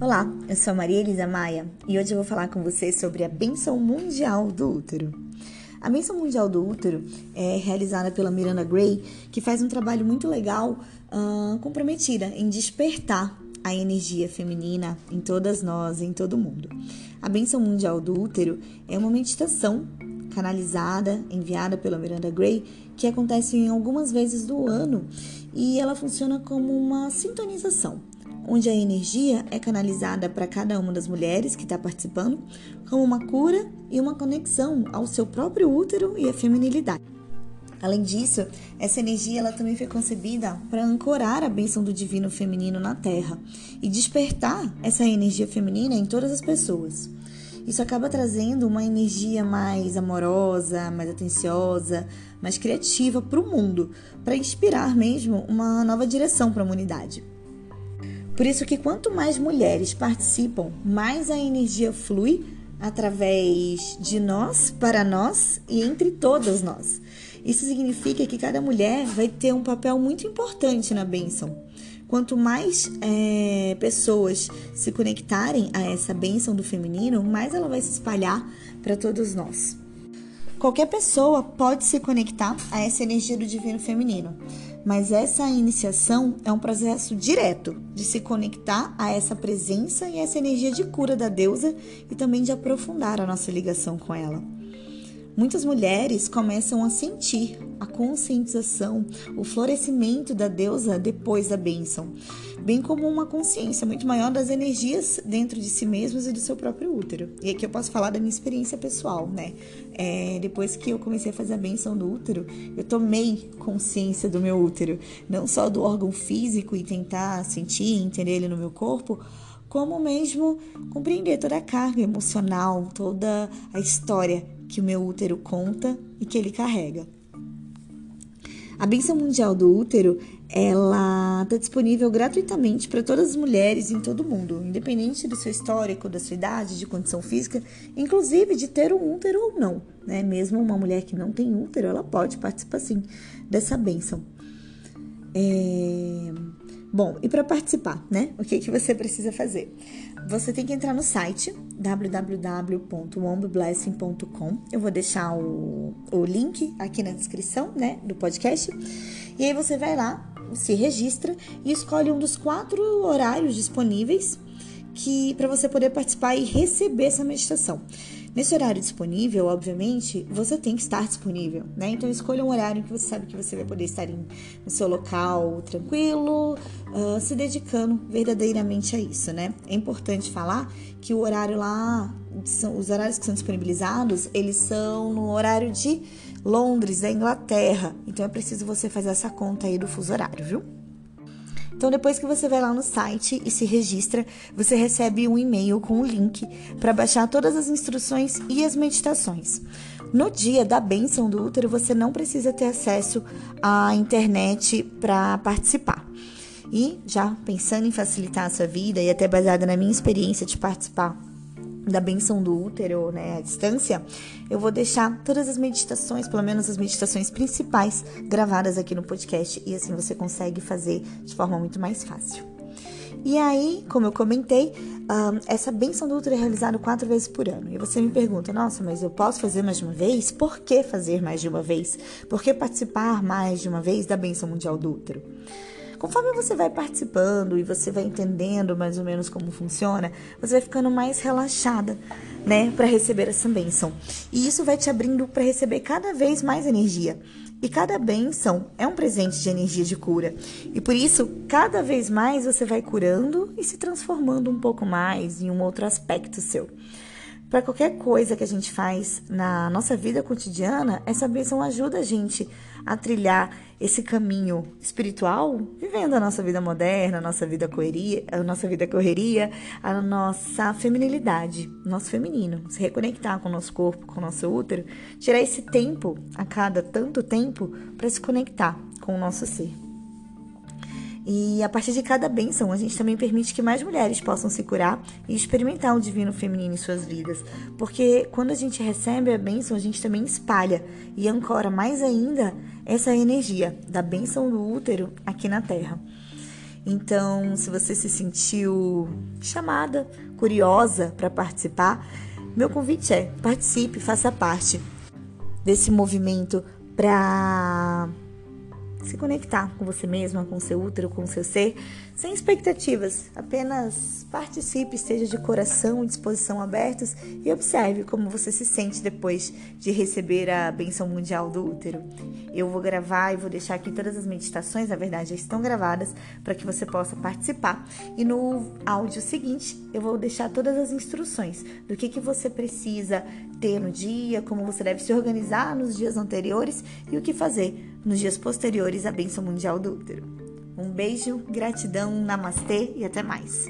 Olá, eu sou a Maria Elisa Maia e hoje eu vou falar com vocês sobre a Benção Mundial do Útero. A Benção Mundial do Útero é realizada pela Miranda Gray, que faz um trabalho muito legal, uh, comprometida em despertar a energia feminina em todas nós, em todo mundo. A Benção Mundial do Útero é uma meditação canalizada, enviada pela Miranda Gray, que acontece em algumas vezes do ano e ela funciona como uma sintonização, onde a energia é canalizada para cada uma das mulheres que está participando, como uma cura e uma conexão ao seu próprio útero e a feminilidade. Além disso, essa energia ela também foi concebida para ancorar a bênção do divino feminino na Terra e despertar essa energia feminina em todas as pessoas. Isso acaba trazendo uma energia mais amorosa, mais atenciosa, mais criativa para o mundo, para inspirar mesmo uma nova direção para a humanidade. Por isso que quanto mais mulheres participam, mais a energia flui através de nós, para nós e entre todas nós. Isso significa que cada mulher vai ter um papel muito importante na bênção. Quanto mais é, pessoas se conectarem a essa bênção do feminino, mais ela vai se espalhar para todos nós. Qualquer pessoa pode se conectar a essa energia do divino feminino, mas essa iniciação é um processo direto de se conectar a essa presença e essa energia de cura da deusa e também de aprofundar a nossa ligação com ela. Muitas mulheres começam a sentir a conscientização, o florescimento da deusa depois da bênção, bem como uma consciência muito maior das energias dentro de si mesmos e do seu próprio útero. E aqui eu posso falar da minha experiência pessoal, né? É, depois que eu comecei a fazer a bênção do útero, eu tomei consciência do meu útero, não só do órgão físico e tentar sentir, entender ele no meu corpo, como mesmo compreender toda a carga emocional, toda a história que o meu útero conta e que ele carrega. A benção mundial do útero, ela está disponível gratuitamente para todas as mulheres em todo o mundo, independente do seu histórico, da sua idade, de condição física, inclusive de ter um útero ou não, né? Mesmo uma mulher que não tem útero, ela pode participar sim dessa benção. É... Bom, e para participar, né? O que, que você precisa fazer? Você tem que entrar no site www.wombblessing.com. Eu vou deixar o, o link aqui na descrição, né, do podcast. E aí você vai lá, se registra e escolhe um dos quatro horários disponíveis que para você poder participar e receber essa meditação. Nesse horário disponível, obviamente, você tem que estar disponível, né? Então escolha um horário que você sabe que você vai poder estar em, no seu local tranquilo, uh, se dedicando verdadeiramente a isso, né? É importante falar que o horário lá, são, os horários que são disponibilizados, eles são no horário de Londres, da Inglaterra. Então é preciso você fazer essa conta aí do fuso horário, viu? Então, depois que você vai lá no site e se registra, você recebe um e-mail com o um link para baixar todas as instruções e as meditações. No dia da bênção do útero, você não precisa ter acesso à internet para participar. E já pensando em facilitar a sua vida e até baseada na minha experiência de participar da benção do útero, né, à distância, eu vou deixar todas as meditações, pelo menos as meditações principais, gravadas aqui no podcast e assim você consegue fazer de forma muito mais fácil. E aí, como eu comentei, um, essa benção do útero é realizada quatro vezes por ano. E você me pergunta, nossa, mas eu posso fazer mais de uma vez? Por que fazer mais de uma vez? Por que participar mais de uma vez da benção mundial do útero? Conforme você vai participando e você vai entendendo mais ou menos como funciona, você vai ficando mais relaxada, né, para receber essa bênção. E isso vai te abrindo para receber cada vez mais energia. E cada bênção é um presente de energia de cura. E por isso, cada vez mais você vai curando e se transformando um pouco mais em um outro aspecto seu. Para qualquer coisa que a gente faz na nossa vida cotidiana, essa bênção ajuda a gente a trilhar esse caminho espiritual, vivendo a nossa vida moderna, a nossa vida correria, a nossa vida correria, a nossa feminilidade, nosso feminino, se reconectar com o nosso corpo, com o nosso útero, tirar esse tempo a cada tanto tempo para se conectar com o nosso ser. E a partir de cada bênção, a gente também permite que mais mulheres possam se curar e experimentar o divino feminino em suas vidas. Porque quando a gente recebe a bênção, a gente também espalha e ancora mais ainda essa energia da bênção do útero aqui na Terra. Então, se você se sentiu chamada, curiosa para participar, meu convite é: participe, faça parte desse movimento para se conectar com você mesma, com seu útero, com seu ser, sem expectativas. Apenas participe, esteja de coração e disposição abertos e observe como você se sente depois de receber a benção mundial do útero. Eu vou gravar e vou deixar aqui todas as meditações, na verdade já estão gravadas, para que você possa participar. E no áudio seguinte, eu vou deixar todas as instruções do que, que você precisa ter no dia, como você deve se organizar nos dias anteriores e o que fazer nos dias posteriores à bênção mundial do útero. Um beijo, gratidão, namastê e até mais.